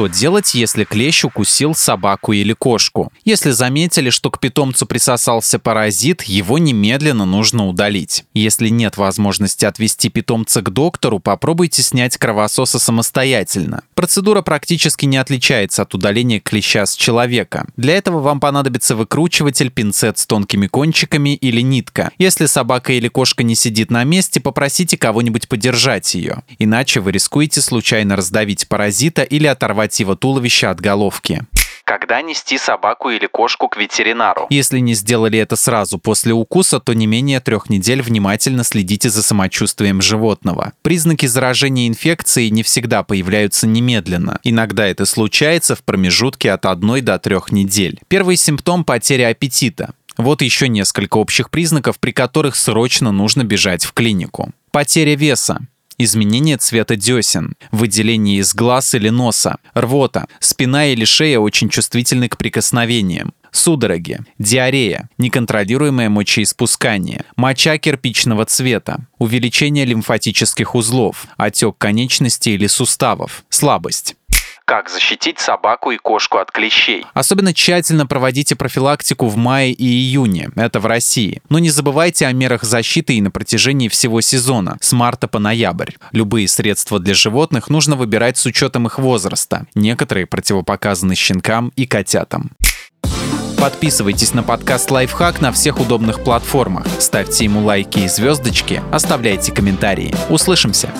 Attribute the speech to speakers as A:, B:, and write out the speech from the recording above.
A: Что делать, если клещ укусил собаку или кошку? Если заметили, что к питомцу присосался паразит, его немедленно нужно удалить. Если нет возможности отвести питомца к доктору, попробуйте снять кровососа самостоятельно. Процедура практически не отличается от удаления клеща с человека. Для этого вам понадобится выкручиватель, пинцет с тонкими кончиками или нитка. Если собака или кошка не сидит на месте, попросите кого-нибудь подержать ее. Иначе вы рискуете случайно раздавить паразита или оторвать его туловище от головки. Когда нести собаку или кошку к ветеринару? Если не сделали это сразу после укуса, то не менее трех недель внимательно следите за самочувствием животного. Признаки заражения инфекцией не всегда появляются немедленно. Иногда это случается в промежутке от 1 до 3 недель. Первый симптом – потеря аппетита. Вот еще несколько общих признаков, при которых срочно нужно бежать в клинику. Потеря веса изменение цвета десен, выделение из глаз или носа, рвота, спина или шея очень чувствительны к прикосновениям, судороги, диарея, неконтролируемое мочеиспускание, моча кирпичного цвета, увеличение лимфатических узлов, отек конечностей или суставов, слабость. Как защитить собаку и кошку от клещей? Особенно тщательно проводите профилактику в мае и июне, это в России. Но не забывайте о мерах защиты и на протяжении всего сезона, с марта по ноябрь. Любые средства для животных нужно выбирать с учетом их возраста. Некоторые противопоказаны щенкам и котятам. Подписывайтесь на подкаст «Лайфхак» на всех удобных платформах. Ставьте ему лайки и звездочки, оставляйте комментарии. Услышимся!